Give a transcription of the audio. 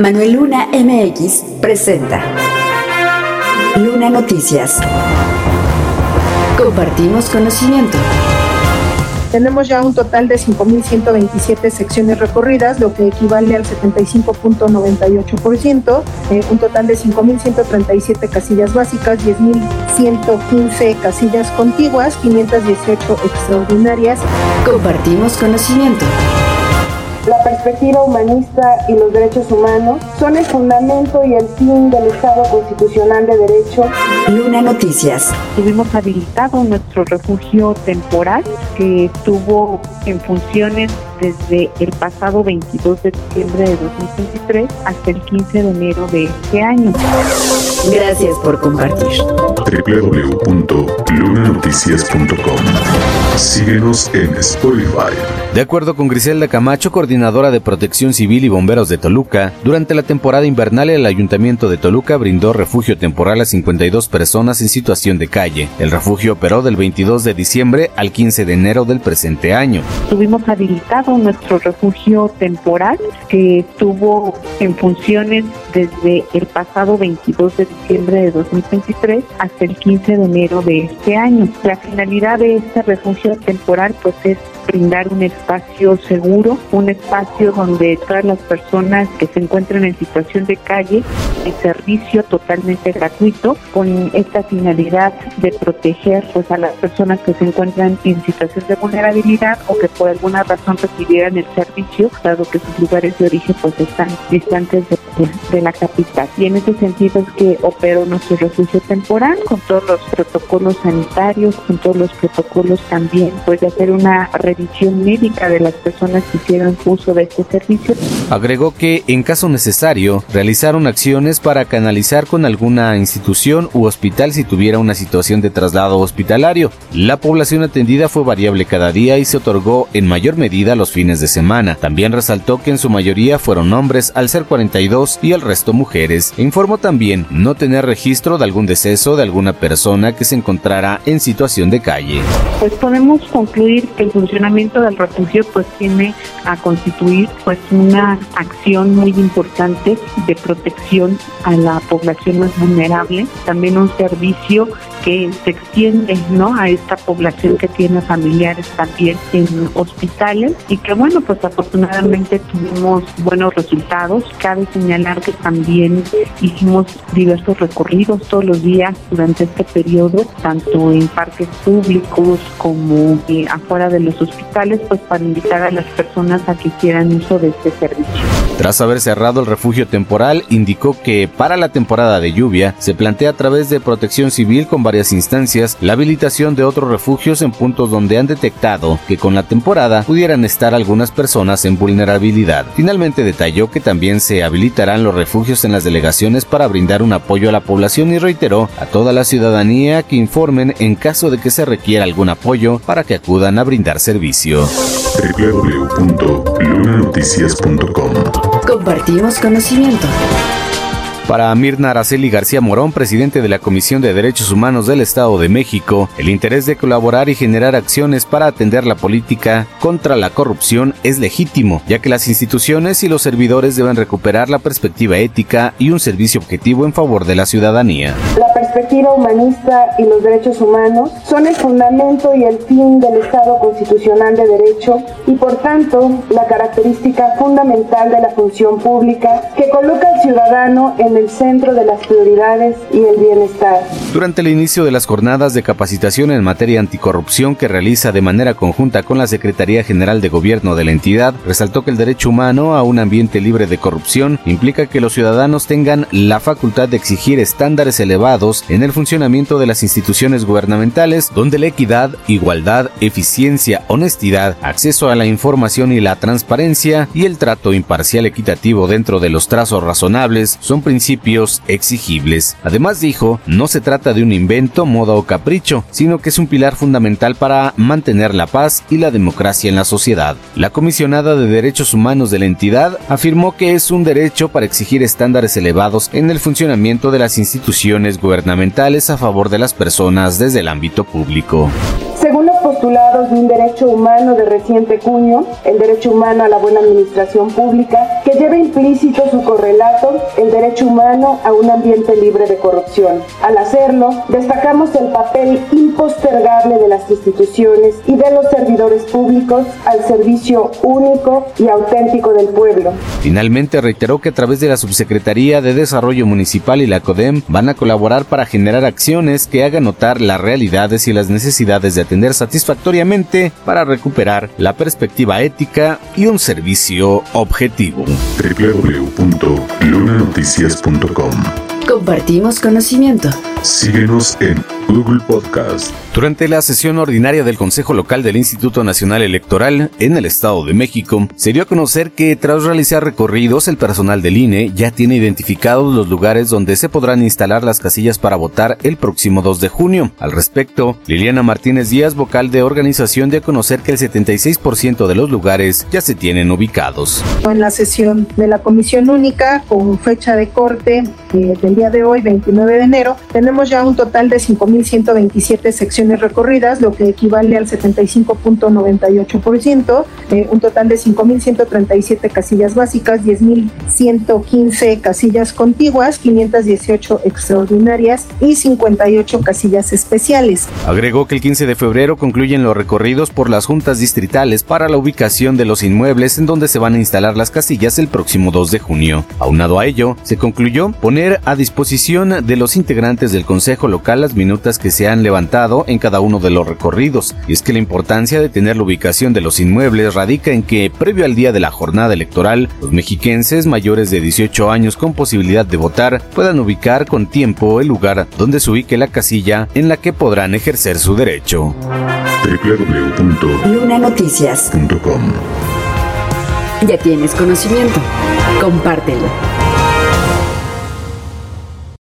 Manuel Luna MX presenta Luna Noticias. Compartimos conocimiento. Tenemos ya un total de 5.127 secciones recorridas, lo que equivale al 75.98%, eh, un total de 5.137 casillas básicas, 10.115 casillas contiguas, 518 extraordinarias. Compartimos conocimiento. La perspectiva humanista y los derechos humanos son el fundamento y el fin del Estado constitucional de derecho. Luna Noticias. Tuvimos habilitado nuestro refugio temporal que estuvo en funciones desde el pasado 22 de diciembre de 2023 hasta el 15 de enero de este año. Gracias por compartir. www.lunanoticias.com Síguenos en Spotify. De acuerdo con Griselda Camacho, coordinadora de Protección Civil y Bomberos de Toluca, durante la temporada invernal el Ayuntamiento de Toluca brindó refugio temporal a 52 personas en situación de calle. El refugio operó del 22 de diciembre al 15 de enero del presente año. Tuvimos habilitado nuestro refugio temporal que estuvo en funciones desde el pasado 22 de diciembre de 2023 hasta el 15 de enero de este año. La finalidad de este refugio temporal pues es brindar un espacio seguro, un espacio donde todas las personas que se encuentran en situación de calle, el servicio totalmente gratuito, con esta finalidad de proteger pues a las personas que se encuentran en situación de vulnerabilidad o que por alguna razón recibieran el servicio, dado que sus lugares de origen pues están distantes de, de la capital. Y en ese sentido es que operó nuestro refugio temporal con todos los protocolos sanitarios, con todos los protocolos también pues de hacer una revisión médica de las personas que hicieron uso de este servicio. Agregó que, en caso necesario, realizaron acciones para canalizar con alguna institución u hospital si tuviera una situación de traslado hospitalario. La población atendida fue variable cada día y se otorgó en mayor medida los fines de semana. También resaltó que en su mayoría fueron hombres, al ser 42 y el resto mujeres. Informó también no tener registro de algún deceso de alguna persona que se encontrara en situación de calle. Pues podemos concluir que el funcionamiento del refugio pues tiene a constituir pues una acción muy importante de protección a la población más vulnerable, también un servicio que se extiende ¿no? a esta población que tiene familiares también en hospitales y que bueno pues afortunadamente tuvimos buenos resultados. Cabe señalar que también hicimos diversos recorridos todos los días durante este periodo, tanto en parques públicos como eh, afuera de los hospitales, pues para invitar a las personas a que hicieran uso de este servicio. Tras haber cerrado el refugio temporal, indicó que para la temporada de lluvia se plantea a través de protección civil con varias instancias la habilitación de otros refugios en puntos donde han detectado que con la temporada pudieran estar algunas personas en vulnerabilidad. Finalmente detalló que también se habilitarán los refugios en las delegaciones para brindar un apoyo a la población y reiteró a toda la ciudadanía que informen en caso de que se requiera algún apoyo para que acudan a brindar servicio. www.lunanoticias.com Compartimos conocimiento. Para Mirna Araceli García Morón, presidente de la Comisión de Derechos Humanos del Estado de México, el interés de colaborar y generar acciones para atender la política contra la corrupción es legítimo, ya que las instituciones y los servidores deben recuperar la perspectiva ética y un servicio objetivo en favor de la ciudadanía. La perspectiva humanista y los derechos humanos son el fundamento y el fin del Estado constitucional de derecho y por tanto la característica fundamental de la función pública que coloca al ciudadano en el centro de las prioridades y el bienestar. Durante el inicio de las jornadas de capacitación en materia anticorrupción que realiza de manera conjunta con la Secretaría General de Gobierno de la entidad, resaltó que el derecho humano a un ambiente libre de corrupción implica que los ciudadanos tengan la facultad de exigir estándares elevados en el funcionamiento de las instituciones gubernamentales, donde la equidad, igualdad, eficiencia, honestidad, acceso a la información y la transparencia y el trato imparcial equitativo dentro de los trazos razonables son principios exigibles. Además dijo, no se trata de un invento, moda o capricho, sino que es un pilar fundamental para mantener la paz y la democracia en la sociedad. La comisionada de Derechos Humanos de la entidad afirmó que es un derecho para exigir estándares elevados en el funcionamiento de las instituciones gubernamentales a favor de las personas desde el ámbito público. Postulados de un derecho humano de reciente cuño, el derecho humano a la buena administración pública, que lleva implícito su correlato, el derecho humano a un ambiente libre de corrupción. Al hacerlo, destacamos el papel impostergable de las instituciones y de los servidores públicos al servicio único y auténtico del pueblo. Finalmente reiteró que a través de la Subsecretaría de Desarrollo Municipal y la CODEM van a colaborar para generar acciones que hagan notar las realidades y las necesidades de atender satisfactoriamente para recuperar la perspectiva ética y un servicio objetivo. www.lunanoticias.com Compartimos conocimiento. Síguenos en Google Podcast. Durante la sesión ordinaria del Consejo Local del Instituto Nacional Electoral en el Estado de México, se dio a conocer que tras realizar recorridos, el personal del INE ya tiene identificados los lugares donde se podrán instalar las casillas para votar el próximo 2 de junio. Al respecto, Liliana Martínez Díaz, vocal de organización, dio a conocer que el 76% de los lugares ya se tienen ubicados. En la sesión de la Comisión Única, con fecha de corte eh, del día de hoy, 29 de enero, tenemos ya un total de 5.127 secciones recorridas, lo que equivale al 75.98%, eh, un total de 5.137 casillas básicas, 10.115 casillas contiguas, 518 extraordinarias y 58 casillas especiales. Agregó que el 15 de febrero concluyen los recorridos por las juntas distritales para la ubicación de los inmuebles en donde se van a instalar las casillas el próximo 2 de junio. Aunado a ello, se concluyó poner a disposición de los integrantes del Consejo Local las minutas que se han levantado en cada uno de los recorridos. Y es que la importancia de tener la ubicación de los inmuebles radica en que, previo al día de la jornada electoral, los mexiquenses mayores de 18 años con posibilidad de votar puedan ubicar con tiempo el lugar donde se ubique la casilla en la que podrán ejercer su derecho. www.lunanoticias.com Ya tienes conocimiento. Compártelo.